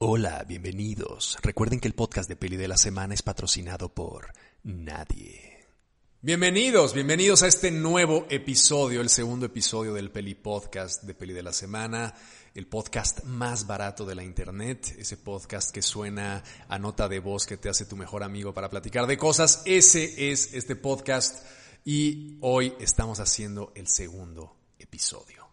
Hola, bienvenidos. Recuerden que el podcast de Peli de la Semana es patrocinado por nadie. Bienvenidos, bienvenidos a este nuevo episodio, el segundo episodio del Peli Podcast de Peli de la Semana, el podcast más barato de la internet, ese podcast que suena a nota de voz que te hace tu mejor amigo para platicar de cosas. Ese es este podcast y hoy estamos haciendo el segundo episodio.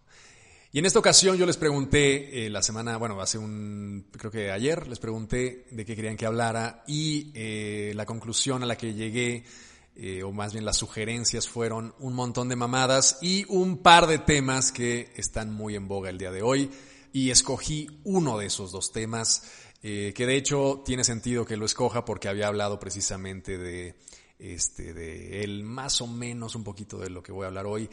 Y en esta ocasión yo les pregunté, eh, la semana, bueno, hace un, creo que ayer, les pregunté de qué querían que hablara y eh, la conclusión a la que llegué, eh, o más bien las sugerencias fueron un montón de mamadas y un par de temas que están muy en boga el día de hoy. Y escogí uno de esos dos temas, que de hecho tiene sentido que lo escoja porque había hablado precisamente de, este, de él, más o menos un poquito de lo que voy a hablar hoy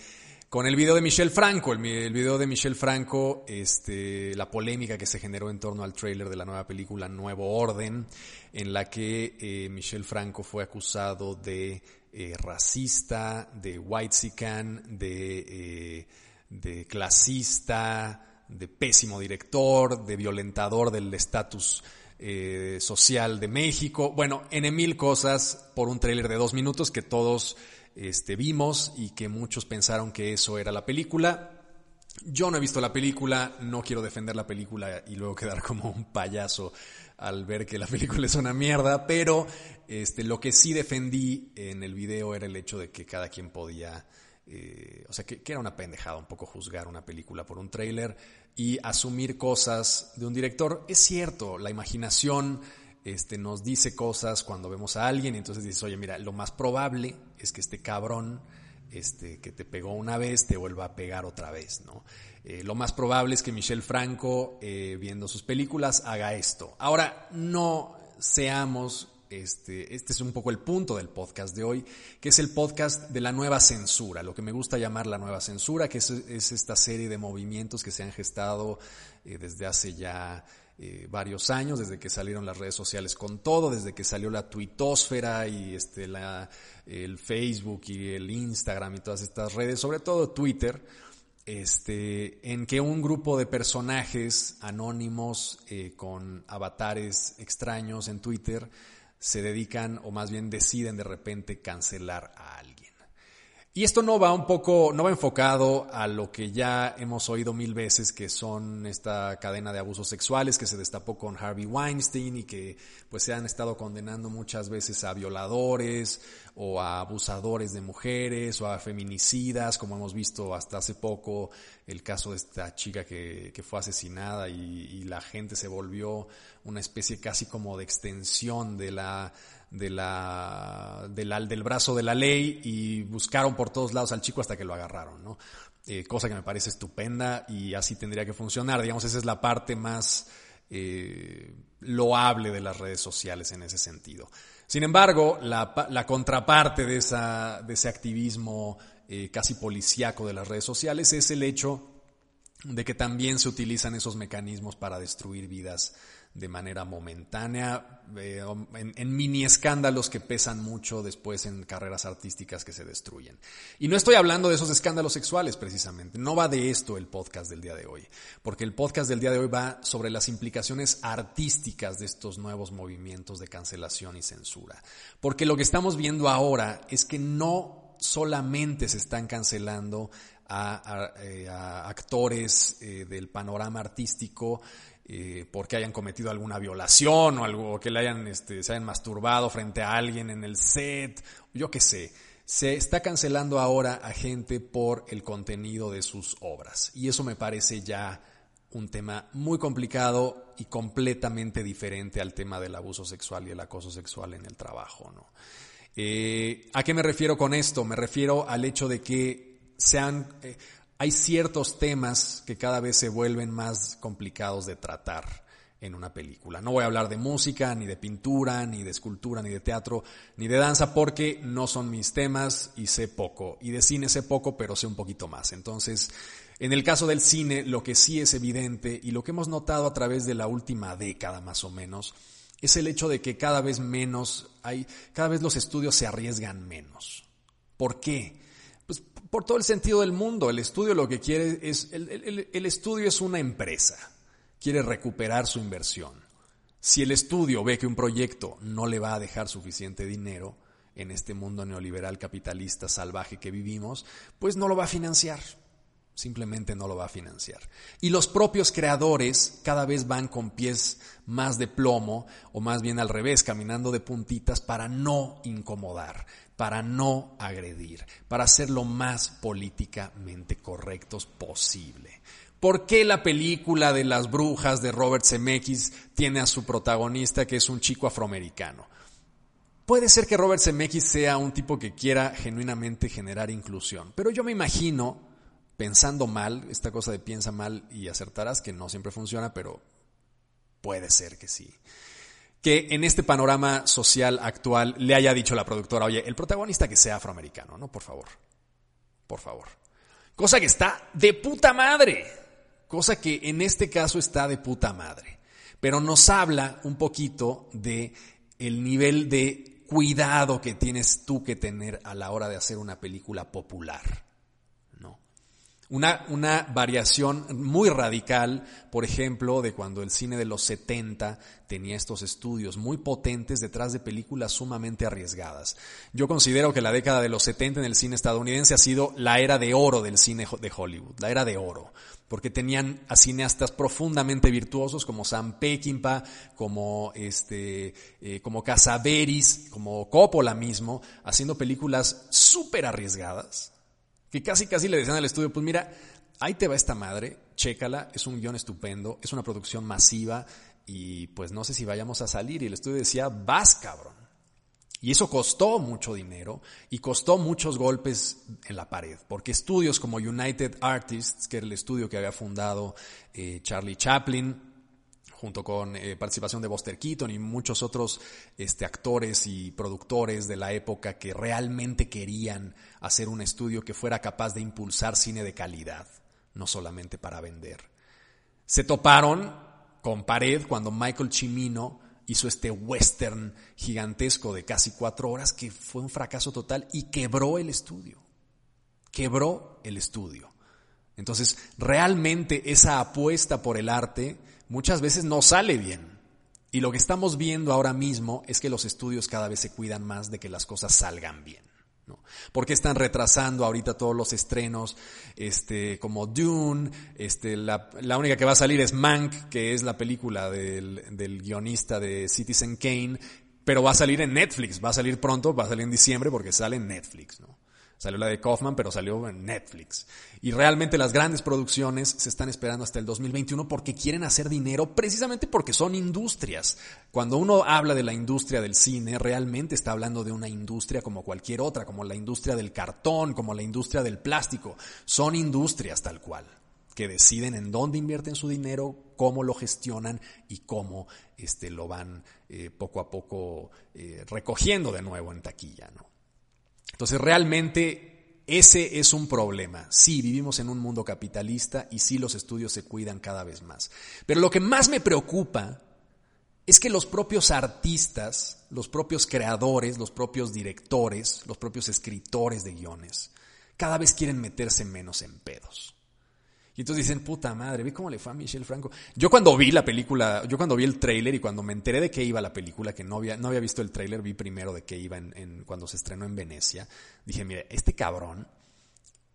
con el video de Michelle Franco, el, video de Michelle Franco, este, la polémica que se generó en torno al tráiler de la nueva película Nuevo Orden, en la que eh, Michelle Franco fue acusado de eh, racista, de whitezican, de, eh, de clasista, de pésimo director, de violentador del estatus eh, social de México. Bueno, en mil cosas por un tráiler de dos minutos que todos este, vimos y que muchos pensaron que eso era la película. Yo no he visto la película, no quiero defender la película y luego quedar como un payaso al ver que la película es una mierda, pero este, lo que sí defendí en el video era el hecho de que cada quien podía, eh, o sea, que, era una pendejada un poco juzgar una película por un tráiler y asumir cosas de un director. Es cierto, la imaginación este, nos dice cosas cuando vemos a alguien y entonces dices, oye, mira, lo más probable es que este cabrón este, que te pegó una vez te vuelva a pegar otra vez, ¿no? Eh, lo más probable es que Michelle Franco, eh, viendo sus películas, haga esto. Ahora, no seamos, este, este es un poco el punto del podcast de hoy, que es el podcast de la nueva censura, lo que me gusta llamar la nueva censura, que es, esta serie de movimientos que se han gestado eh, desde hace ya eh, varios años, desde que salieron las redes sociales con todo, desde que salió la tuitosfera y este, la, el Facebook y el Instagram y todas estas redes, sobre todo Twitter, este, en que un grupo de personajes anónimos eh, con avatares extraños en Twitter se dedican o más bien deciden de repente cancelar a alguien. Y esto no va un poco, no va enfocado a lo que ya hemos oído mil veces, que son esta cadena de abusos sexuales que se destapó con Harvey Weinstein y que pues se han estado condenando muchas veces a violadores o a abusadores de mujeres o a feminicidas, como hemos visto hasta hace poco el caso de esta chica que, que fue asesinada y, y la gente se volvió una especie casi como de extensión de la de la, del brazo de la ley y buscaron por todos lados al chico hasta que lo agarraron, ¿no? Eh, cosa que me parece estupenda y así tendría que funcionar. Digamos, esa es la parte más eh, loable de las redes sociales en ese sentido. Sin embargo, la, la contraparte de, esa, de ese activismo eh, casi policíaco de las redes sociales es el hecho de que también se utilizan esos mecanismos para destruir vidas de manera momentánea, eh, en, mini escándalos que pesan mucho después en carreras artísticas que se destruyen. Y no estoy hablando de esos escándalos sexuales precisamente, no va de esto el podcast del día de hoy, porque el podcast del día de hoy va sobre las implicaciones artísticas de estos nuevos movimientos de cancelación y censura. Porque lo que estamos viendo ahora es que no solamente se están cancelando a, eh, actores eh, del panorama artístico eh, porque hayan cometido alguna violación o algo, que le hayan, este, se hayan masturbado frente a alguien en el set, yo qué sé. Se está cancelando ahora a gente por el contenido de sus obras. Y eso me parece ya un tema muy complicado y completamente diferente al tema del abuso sexual y el acoso sexual en el trabajo. ¿no? ¿A qué me refiero con esto? Me refiero al hecho de que sean... Eh, hay ciertos temas que cada vez se vuelven más complicados de tratar en una película. No voy a hablar de música, ni de pintura, ni de escultura, ni de teatro, ni de danza, porque no son mis temas y sé poco. Y de cine sé poco, pero sé un poquito más. Entonces, en el caso del cine, lo que sí es evidente y lo que hemos notado a través de la última década más o menos, es el hecho de que cada vez menos hay, cada vez los estudios se arriesgan menos. ¿Por qué? Por todo el sentido del mundo. El estudio lo que quiere es, el, estudio es una empresa, quiere recuperar su inversión. Si el estudio ve que un proyecto no le va a dejar suficiente dinero en este mundo neoliberal capitalista salvaje que vivimos, pues no lo va a financiar. Simplemente no lo va a financiar. Y los propios creadores cada vez van con pies más de plomo, o más bien al revés, caminando de puntitas para no incomodar, para no agredir, para ser lo más políticamente correctos posible. ¿Por qué la película de las brujas de Robert Zemeckis tiene a su protagonista que es un chico afroamericano? Puede ser que Robert Zemeckis sea un tipo que quiera genuinamente generar inclusión, pero yo me imagino pensando mal, esta cosa de piensa mal y acertarás, que no siempre funciona, pero puede ser que sí. Que en este panorama social actual le haya dicho la productora, oye, el protagonista que sea afroamericano, ¿no? Por favor. Por favor. Cosa que está de puta madre. Cosa que en este caso está de puta madre. Pero nos habla un poquito de el nivel de cuidado que tienes tú que tener a la hora de hacer una película popular. Una, una, variación muy radical, por ejemplo, de cuando el cine de los 70 tenía estos estudios muy potentes detrás de películas sumamente arriesgadas. Yo considero que la década de los 70 en el cine estadounidense ha sido la era de oro del cine de Hollywood, la era de oro, porque tenían a cineastas profundamente virtuosos como Sam Peckinpah, como este, eh, como Casaveris, como Coppola mismo, haciendo películas súper arriesgadas que casi casi le decían al estudio, pues mira, ahí te va esta madre, chécala, es un guion estupendo, es una producción masiva y pues no sé si vayamos a salir. Y el estudio decía, vas cabrón. Y eso costó mucho dinero y costó muchos golpes en la pared, porque estudios como United Artists, que era el estudio que había fundado eh, Charlie Chaplin, junto con eh, participación de Buster Keaton y muchos otros este, actores y productores de la época que realmente querían hacer un estudio que fuera capaz de impulsar cine de calidad, no solamente para vender. Se toparon con pared cuando Michael Cimino hizo este western gigantesco de casi cuatro horas que fue un fracaso total y quebró el estudio. Quebró el estudio. Entonces, realmente esa apuesta por el arte muchas veces no sale bien. Y lo que estamos viendo ahora mismo es que los estudios cada vez se cuidan más de que las cosas salgan bien. ¿no? Porque están retrasando ahorita todos los estrenos, este, como Dune, este, la, única que va a salir es Mank, que es la película del, del guionista de Citizen Kane, pero va a salir en Netflix, va a salir pronto, va a salir en diciembre porque sale en Netflix, ¿no? Salió la de Kaufman, pero salió en Netflix. Y realmente las grandes producciones se están esperando hasta el 2021 porque quieren hacer dinero precisamente porque son industrias. Cuando uno habla de la industria del cine, realmente está hablando de una industria como cualquier otra, como la industria del cartón, como la industria del plástico. Son industrias tal cual que deciden en dónde invierten su dinero, cómo lo gestionan y cómo este, lo van eh, poco a poco eh, recogiendo de nuevo en taquilla. ¿no? Entonces realmente ese es un problema. Sí, vivimos en un mundo capitalista y sí los estudios se cuidan cada vez más. Pero lo que más me preocupa es que los propios artistas, los propios creadores, los propios directores, los propios escritores de guiones, cada vez quieren meterse menos en pedos. Y entonces dicen, puta madre, ve cómo le fue a Michelle Franco. Yo cuando vi la película, yo cuando vi el tráiler y cuando me enteré de qué iba la película, que no había, no había visto el tráiler, vi primero de qué iba cuando se estrenó en Venecia, dije, mire, este cabrón,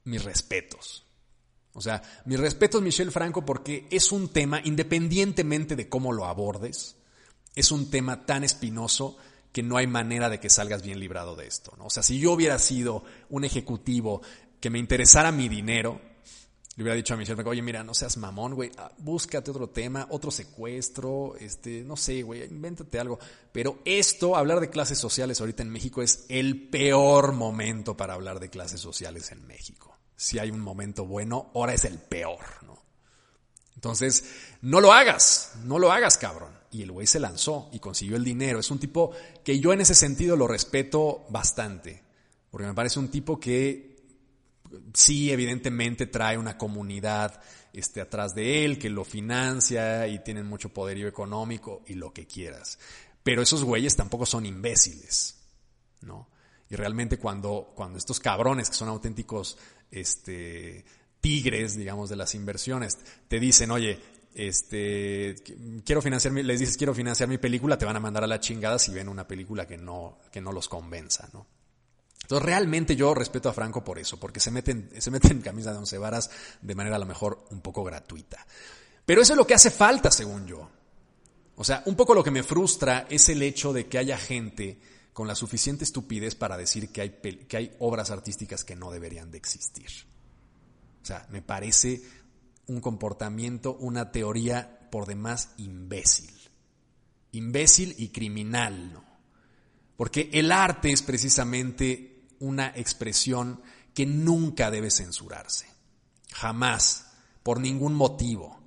mis respetos. O sea, mis respetos Michelle Franco porque es un tema, independientemente de cómo lo abordes, es un tema tan espinoso que no hay manera de que salgas bien librado de esto. ¿no? O sea, si yo hubiera sido un ejecutivo que me interesara mi dinero, le hubiera dicho a Michelle, oye, mira, no seas mamón, güey, ah, búscate otro tema, otro secuestro, este, no sé, güey, invéntate algo. Pero esto, hablar de clases sociales ahorita en México es el peor momento para hablar de clases sociales en México. Si hay un momento bueno, ahora es el peor, ¿no? Entonces, no lo hagas, no lo hagas, cabrón. Y el güey se lanzó y consiguió el dinero. Es un tipo que yo en ese sentido lo respeto bastante, porque me parece un tipo que sí, evidentemente trae una comunidad este, atrás de él que lo financia y tienen mucho poderío económico y lo que quieras. Pero esos güeyes tampoco son imbéciles, ¿no? Y realmente cuando, cuando estos cabrones que son auténticos este, tigres, digamos, de las inversiones, te dicen, oye, este, quiero financiar, les dices quiero financiar mi película, te van a mandar a la chingada si ven una película que no, que no los convenza, ¿no? Entonces realmente yo respeto a Franco por eso, porque se meten, se meten en camisa de once varas de manera a lo mejor un poco gratuita. Pero eso es lo que hace falta, según yo. O sea, un poco lo que me frustra es el hecho de que haya gente con la suficiente estupidez para decir que hay, que hay obras artísticas que no deberían de existir. O sea, me parece un comportamiento, una teoría por demás imbécil. Imbécil y criminal, ¿no? Porque el arte es precisamente una expresión que nunca debe censurarse. Jamás, por ningún motivo.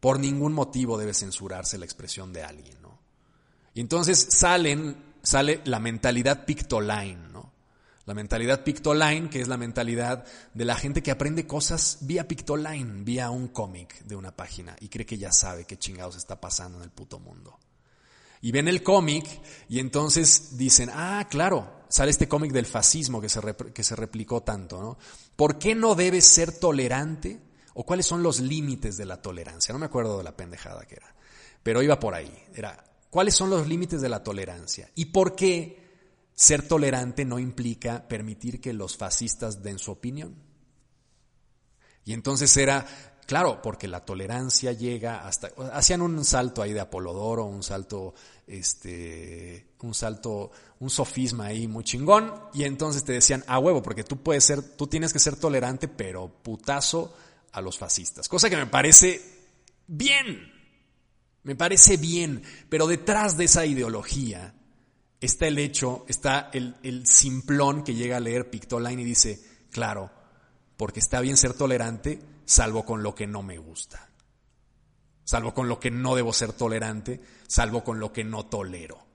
Por ningún motivo debe censurarse la expresión de alguien, ¿no? Y entonces salen, sale la mentalidad pictoline, ¿no? La mentalidad pictoline, que es la mentalidad de la gente que aprende cosas vía pictoline, vía un cómic de una página y cree que ya sabe qué chingados está pasando en el puto mundo. Y ven el cómic y entonces dicen, ah, claro, sale este cómic del fascismo que se, que se replicó tanto, ¿no? ¿Por qué no debes ser tolerante? ¿O cuáles son los límites de la tolerancia? No me acuerdo de la pendejada que era, pero iba por ahí. Era, ¿cuáles son los límites de la tolerancia? ¿Y por qué ser tolerante no implica permitir que los fascistas den su opinión? Y entonces era, claro, porque la tolerancia llega hasta, hacían un salto ahí de Apolodoro, un salto, este, un salto, un sofisma ahí muy chingón, y entonces te decían, a huevo, porque tú puedes ser, tú tienes que ser tolerante, pero putazo a los fascistas. Cosa que me parece bien, me parece bien, pero detrás de esa ideología está el hecho, está el, el simplón que llega a leer Pictoline y dice, claro, porque está bien ser tolerante, salvo con lo que no me gusta, salvo con lo que no debo ser tolerante, salvo con lo que no tolero.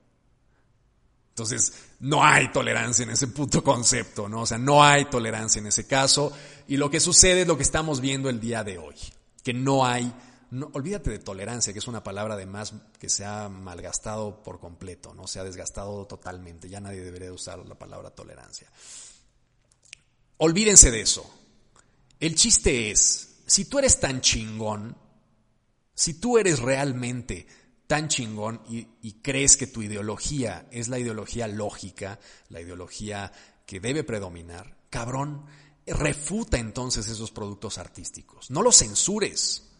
Entonces, no hay tolerancia en ese puto concepto, ¿no? O sea, no hay tolerancia en ese caso. Y lo que sucede es lo que estamos viendo el día de hoy. Que no hay, no, olvídate de tolerancia, que es una palabra además que se ha malgastado por completo, ¿no? Se ha desgastado totalmente. Ya nadie debería usar la palabra tolerancia. Olvídense de eso. El chiste es, si tú eres tan chingón, si tú eres realmente tan chingón y, crees que tu ideología es la ideología lógica, la ideología que debe predominar, cabrón, refuta entonces esos productos artísticos. No los censures,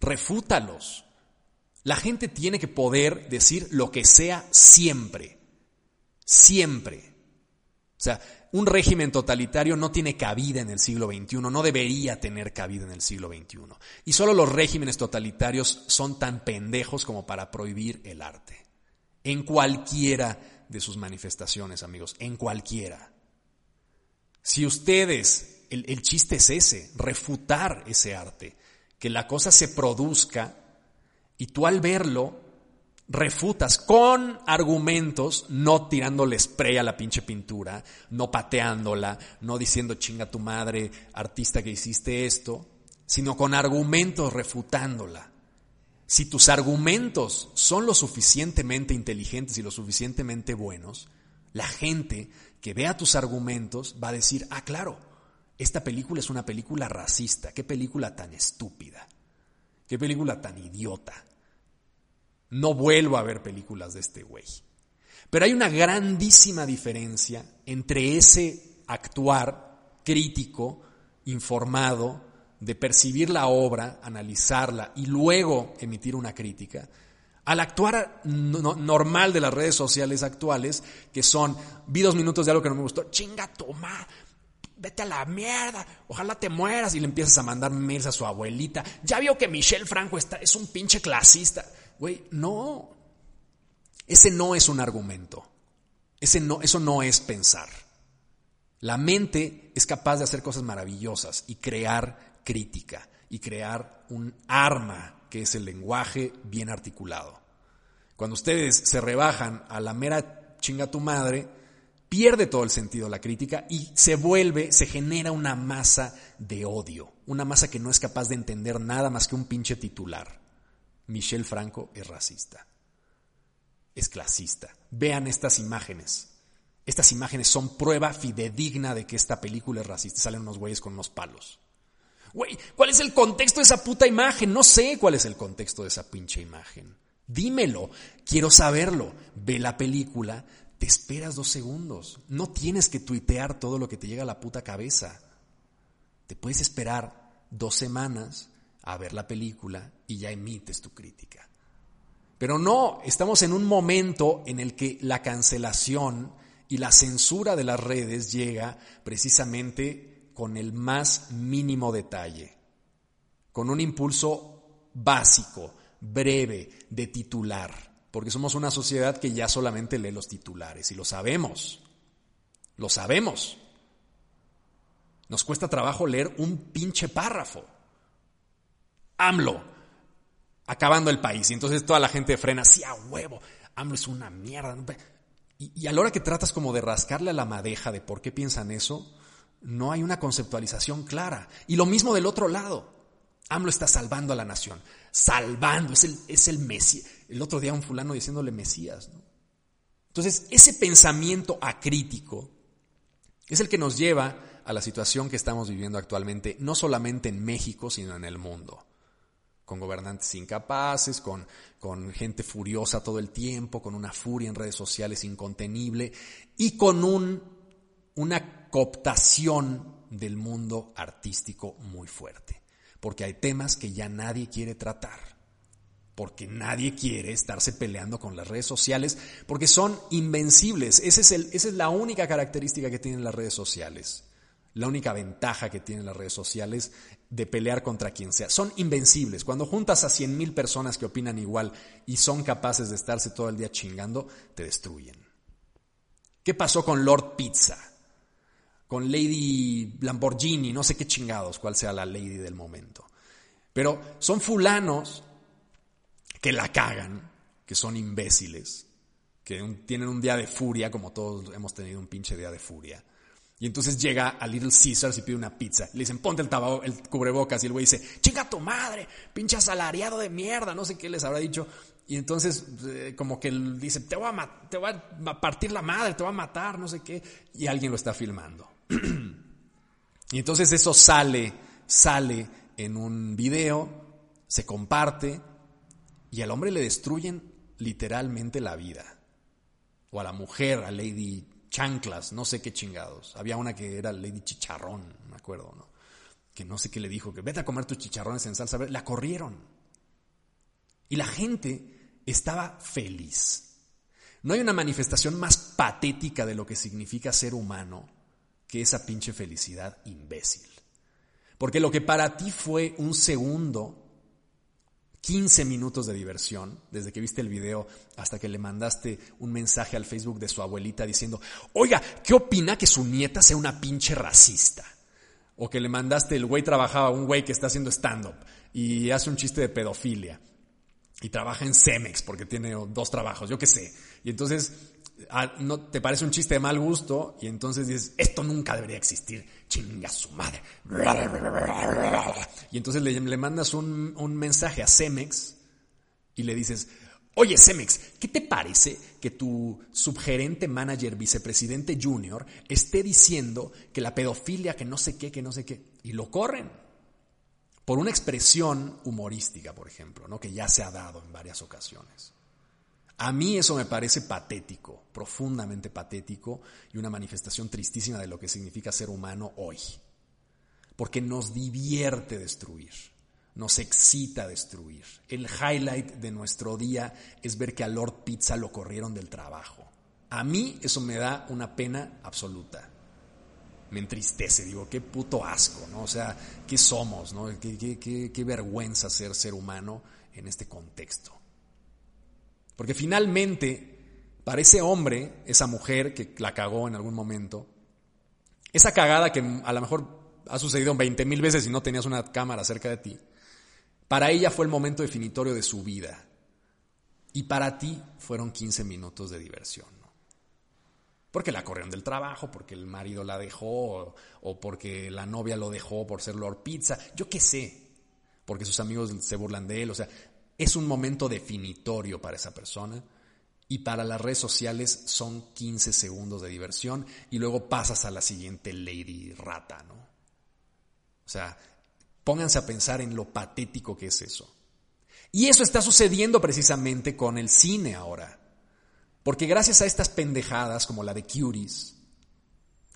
refútalos. La gente tiene que poder decir lo que sea siempre, siempre. O sea, un régimen totalitario no tiene cabida en el siglo XXI, no debería tener cabida en el siglo XXI. Y solo los regímenes totalitarios son tan pendejos como para prohibir el arte. En cualquiera de sus manifestaciones, amigos, en cualquiera. Si ustedes, el, el chiste es ese, refutar ese arte, que la cosa se produzca y tú al verlo refutas con argumentos, no tirándole spray a la pinche pintura, no pateándola, no diciendo chinga tu madre, artista que hiciste esto, sino con argumentos refutándola. Si tus argumentos son lo suficientemente inteligentes y lo suficientemente buenos, la gente que vea tus argumentos va a decir, ah, claro, esta película es una película racista, qué película tan estúpida, qué película tan idiota. No vuelvo a ver películas de este güey. Pero hay una grandísima diferencia entre ese actuar crítico, informado, de percibir la obra, analizarla y luego emitir una crítica, al actuar normal de las redes sociales actuales, que son, vi dos minutos de algo que no me gustó, chinga toma, vete a la mierda, ojalá te mueras y le empiezas a mandar mails a su abuelita, ya vio que Michelle Franco está, es un pinche clasista. Güey, no. Ese no es un argumento. Ese no, eso no es pensar. La mente es capaz de hacer cosas maravillosas y crear crítica y crear un arma que es el lenguaje bien articulado. Cuando ustedes se rebajan a la mera chinga tu madre, pierde todo el sentido la crítica y se vuelve, se genera una masa de odio, una masa que no es capaz de entender nada más que un pinche titular. Michel Franco es racista, es clasista. Vean estas imágenes. Estas imágenes son prueba fidedigna de que esta película es racista. Salen unos güeyes con unos palos. Güey, ¿cuál es el contexto de esa puta imagen? No sé cuál es el contexto de esa pinche imagen. Dímelo, quiero saberlo. Ve la película, te esperas dos segundos. No tienes que tuitear todo lo que te llega a la puta cabeza. Te puedes esperar dos semanas a ver la película y ya emites tu crítica. Pero no, estamos en un momento en el que la cancelación y la censura de las redes llega precisamente con el más mínimo detalle, con un impulso básico, breve, de titular, porque somos una sociedad que ya solamente lee los titulares y lo sabemos, lo sabemos. Nos cuesta trabajo leer un pinche párrafo. AMLO, acabando el país. Y entonces toda la gente frena, sí, a huevo, AMLO es una mierda. Y, y a la hora que tratas como de rascarle a la madeja de por qué piensan eso, no hay una conceptualización clara. Y lo mismo del otro lado. AMLO está salvando a la nación. Salvando, es el, es el Mesías. El otro día un fulano diciéndole Mesías. Entonces, ese pensamiento acrítico es el que nos lleva a la situación que estamos viviendo actualmente, no solamente en México, sino en el mundo con gobernantes incapaces, con, con, gente furiosa todo el tiempo, con una furia en redes sociales incontenible y con un, una cooptación del mundo artístico muy fuerte. Porque hay temas que ya nadie quiere tratar, porque nadie quiere estarse peleando con las redes sociales, porque son invencibles. Ese es el, esa es la única característica que tienen las redes sociales. La única ventaja que tienen las redes sociales de pelear contra quien sea. Son invencibles. Cuando juntas a 100.000 personas que opinan igual y son capaces de estarse todo el día chingando, te destruyen. ¿Qué pasó con Lord Pizza? Con Lady Lamborghini, no sé qué chingados, cuál sea la lady del momento. Pero son fulanos que la cagan, que son imbéciles, que tienen un día de furia, como todos hemos tenido un pinche día de furia y entonces llega a Little Caesars y pide una pizza. Le dicen, ponte el, el cubrebocas. Y el güey dice, chinga tu madre, pinche asalariado de mierda. No sé qué les habrá dicho. Y entonces, eh, como que él dice, te voy, a te voy a partir la madre, te voy a matar, no sé qué. Y alguien lo está filmando. y entonces eso sale, sale en un video, se comparte. Y al hombre le destruyen literalmente la vida. O a la mujer, a Lady chanclas, no sé qué chingados. Había una que era Lady Chicharrón, me acuerdo, ¿no? Que no sé qué le dijo, que vete a comer tus chicharrones en salsa. La corrieron. Y la gente estaba feliz. No hay una manifestación más patética de lo que significa ser humano que esa pinche felicidad imbécil. Porque lo que para ti fue un segundo 15 minutos de diversión, desde que viste el video hasta que le mandaste un mensaje al Facebook de su abuelita diciendo, oiga, ¿qué opina que su nieta sea una pinche racista? O que le mandaste, el güey trabajaba, un güey que está haciendo stand-up y hace un chiste de pedofilia y trabaja en Cemex porque tiene dos trabajos, yo qué sé. Y entonces Ah, no te parece un chiste de mal gusto y entonces dices, esto nunca debería existir, chinga su madre. Y entonces le, le mandas un, un, mensaje a Cemex y le dices, oye Cemex, ¿qué te parece que tu subgerente manager, vicepresidente junior, esté diciendo que la pedofilia, que no sé qué, que no sé qué? Y lo corren. Por una expresión humorística, por ejemplo, ¿no? que ya se ha dado en varias ocasiones. A mí eso me parece patético, profundamente patético y una manifestación tristísima de lo que significa ser humano hoy. Porque nos divierte destruir, nos excita destruir. El highlight de nuestro día es ver que a Lord Pizza lo corrieron del trabajo. A mí eso me da una pena absoluta. Me entristece, digo, qué puto asco, ¿no? O sea, ¿qué somos, no? Qué, qué, qué vergüenza ser ser humano en este contexto. Porque finalmente, para ese hombre, esa mujer que la cagó en algún momento, esa cagada que a lo mejor ha sucedido 20 mil veces y no tenías una cámara cerca de ti, para ella fue el momento definitorio de su vida. Y para ti fueron 15 minutos de diversión. Porque la corrieron del trabajo, porque el marido la dejó, o, o porque la novia lo dejó por ser Lord Pizza, yo qué sé, porque sus amigos se burlan de él, o sea, es un momento definitorio para esa persona y para las redes sociales son 15 segundos de diversión y luego pasas a la siguiente lady rata, ¿no? O sea, Pónganse a pensar en lo patético que es eso. Y eso está sucediendo precisamente con el cine ahora. Porque gracias a estas pendejadas como la de Curies,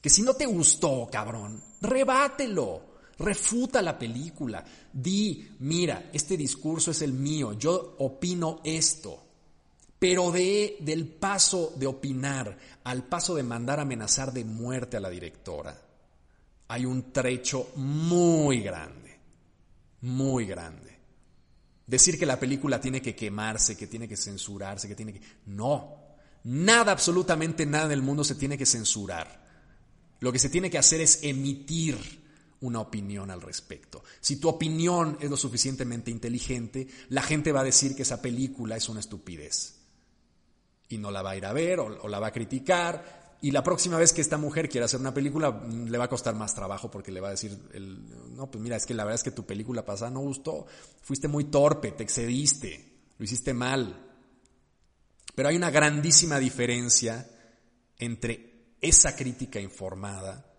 que si no te gustó, cabrón, rebátelo, refuta la película, di, mira, este discurso es el mío, yo opino esto. Pero de, del paso de opinar al paso de mandar amenazar de muerte a la directora, hay un trecho muy grande, muy grande. Decir que la película tiene que quemarse, que tiene que censurarse, que tiene que... No, nada, absolutamente nada en el mundo se tiene que censurar. Lo que se tiene que hacer es emitir una opinión al respecto. Si tu opinión es lo suficientemente inteligente, la gente va a decir que esa película es una estupidez. Y no la va a ir a ver o, la va a criticar y la próxima vez que esta mujer quiera hacer una película, mm, le va a costar más trabajo porque le va a decir, no, pues mira, es que la verdad es que tu película pasada no gustó, fuiste muy torpe, te excediste, lo hiciste mal. Pero hay una grandísima diferencia entre esa crítica informada,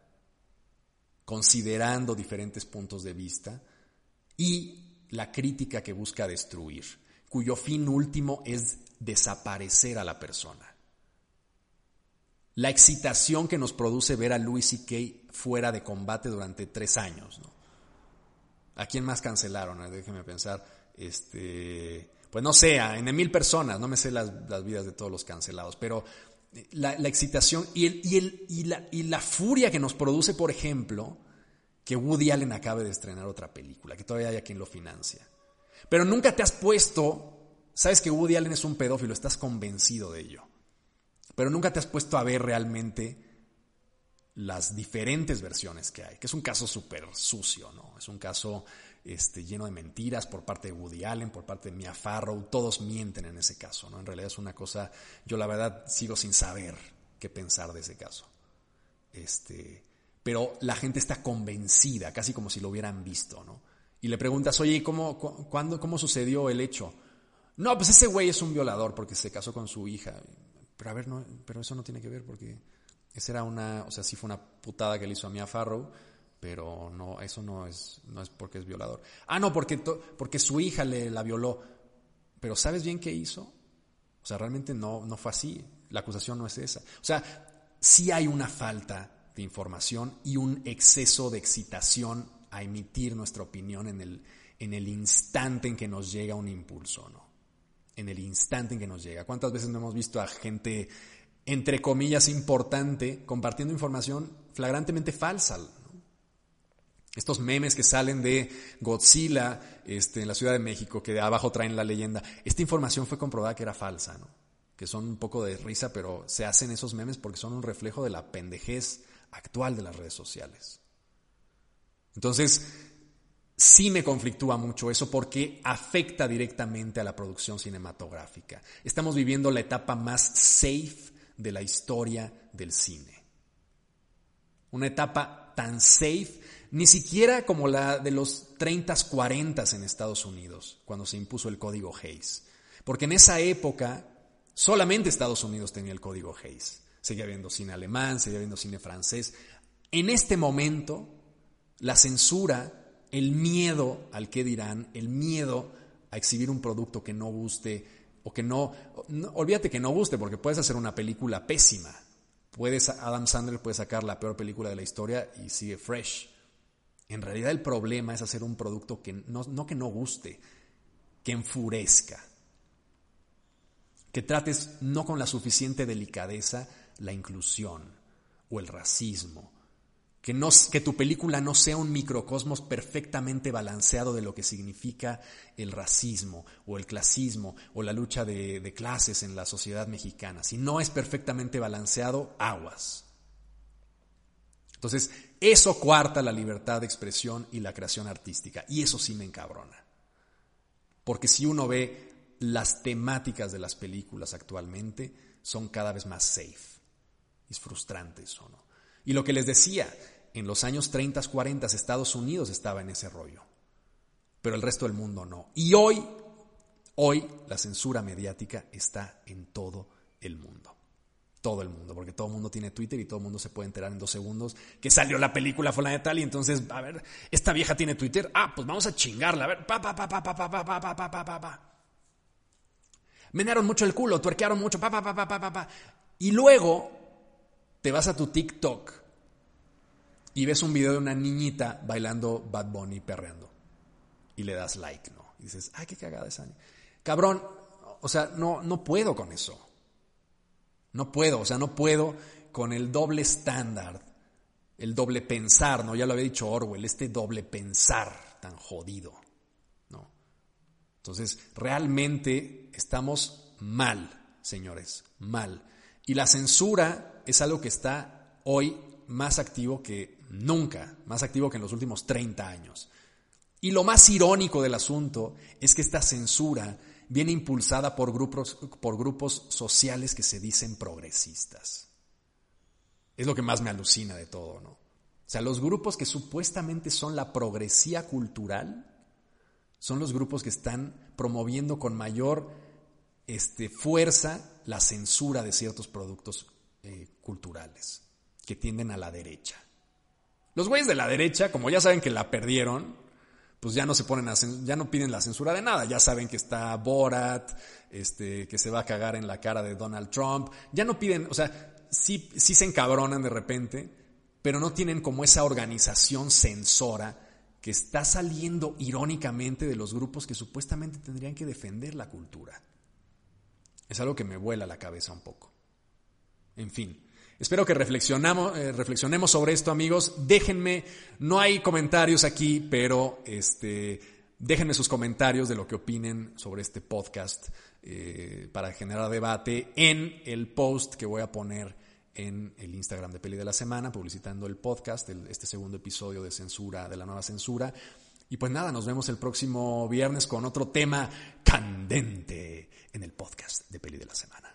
considerando diferentes puntos de vista, y la crítica que busca destruir, cuyo fin último es desaparecer a la persona la excitación que nos produce ver a Louis C.K. fuera de combate durante tres años. ¿A quién más cancelaron? Déjenme pensar. Este, pues no sé, en mil personas, no me sé las, vidas de todos los cancelados, pero la, excitación y, el, y, el, y, la, y la furia que nos produce, por ejemplo, que Woody Allen acabe de estrenar otra película, que todavía haya quien lo financia. Pero nunca te has puesto, sabes que Woody Allen es un pedófilo, estás convencido de ello pero nunca te has puesto a ver realmente las diferentes versiones que hay, que es un caso súper sucio, ¿no? Es un caso este, lleno de mentiras por parte de Woody Allen, por parte de Mia Farrow, todos mienten en ese caso, ¿no? En realidad es una cosa, yo la verdad sigo sin saber qué pensar de ese caso. Este, pero la gente está convencida, casi como si lo hubieran visto, ¿no? Y le preguntas, oye, ¿cómo, cuándo, cómo sucedió el hecho? No, pues ese güey es un violador porque se casó con su hija. Pero a ver, no, pero eso no tiene que ver porque esa era una, o sea, sí fue una putada que le hizo a Mia Farrow, pero no, eso no es, no es porque es violador. Ah, no, porque, porque su hija le la violó. Pero ¿sabes bien qué hizo? O sea, realmente no, no fue así. La acusación no es esa. O sea, sí hay una falta de información y un exceso de excitación a emitir nuestra opinión en el, en el instante en que nos llega un impulso, ¿no? en el instante en que nos llega. ¿Cuántas veces no hemos visto a gente, entre comillas, importante, compartiendo información flagrantemente falsa? Estos memes que salen de Godzilla este, en la Ciudad de México, que de abajo traen la leyenda. Esta información fue comprobada que era falsa, ¿no? que son un poco de risa, pero se hacen esos memes porque son un reflejo de la pendejez actual de las redes sociales. Entonces, sí me conflictúa mucho eso porque afecta directamente a la producción cinematográfica. Estamos viviendo la etapa más safe de la historia del cine. Una etapa tan safe, ni siquiera como la de los 30s, 40s en Estados Unidos, cuando se impuso el código Hayes. Porque en esa época solamente Estados Unidos tenía el código Hayes. Seguía habiendo cine alemán, seguía habiendo cine francés. En este momento, la censura el miedo al que dirán, el miedo a exhibir un producto que no guste o que no, olvídate que no guste porque puedes hacer una película pésima. Puedes Adam Sandler puede sacar la peor película de la historia y sigue fresh. En realidad el problema es hacer un producto que no, que no guste, que enfurezca. Que trates no con la suficiente delicadeza la inclusión o el racismo que, no, que tu película no sea un microcosmos perfectamente balanceado de lo que significa el racismo o el clasismo o la lucha de clases en la sociedad mexicana. Si no es perfectamente balanceado, aguas. Entonces, eso cuarta la libertad de expresión y la creación artística. Y eso sí me encabrona. Porque si uno ve las temáticas de las películas actualmente, son cada vez más safe. Es frustrante eso, ¿no? Y lo que les decía, en los años 30, 40 Estados Unidos estaba en ese rollo, pero el resto del mundo no. Y hoy, hoy la censura mediática está en todo el mundo. Todo el mundo, porque todo el mundo tiene Twitter y todo el mundo se puede enterar en dos segundos que salió la película fulana de tal y entonces, a ver, esta vieja tiene Twitter, ah, pues vamos a chingarla, a ver, pa, pa, pa, pa, pa, pa, pa, pa, pa, pa, pa, pa. Menearon mucho el culo, tuerquearon mucho, pa, pa, pa, pa, pa, pa. Y luego te vas a tu TikTok y ves un video de una niñita bailando Bad Bunny perreando. Y le das like, ¿no? Y dices, ay, qué cagada esa. Cabrón, o sea, no, no puedo con eso. No puedo, o sea, no puedo con el doble estándar, el doble pensar, ¿no? Ya lo había dicho Orwell, este doble pensar tan jodido, ¿no? Entonces, realmente estamos mal, señores, mal. Y la censura es algo que está hoy más activo que nunca, más activo que en los últimos 30 años. Y lo más irónico del asunto es que esta censura viene impulsada por grupos, por grupos sociales que se dicen progresistas. Es lo que más me alucina de todo, ¿no? O sea, los grupos que supuestamente son la progresía cultural son los grupos que están promoviendo con mayor este, fuerza la censura de ciertos productos eh, culturales que tienden a la derecha. Los güeyes de la derecha, como ya saben que la perdieron, pues ya no se ponen a, ya no piden la censura de nada, ya saben que está Borat, este, que se va a cagar en la cara de Donald Trump, ya no piden, o sea, sí, sí se encabronan de repente, pero no tienen como esa organización censora que está saliendo irónicamente de los grupos que supuestamente tendrían que defender la cultura. Es algo que me vuela la cabeza un poco. En fin, Espero que reflexionamos, eh, reflexionemos sobre esto, amigos. Déjenme, no hay comentarios aquí, pero este, déjenme sus comentarios de lo que opinen sobre este podcast eh, para generar debate en el post que voy a poner en el Instagram de Peli de la Semana, publicitando el podcast, este segundo episodio de censura, de la nueva censura. Y pues nada, nos vemos el próximo viernes con otro tema candente en el podcast de Peli de la Semana.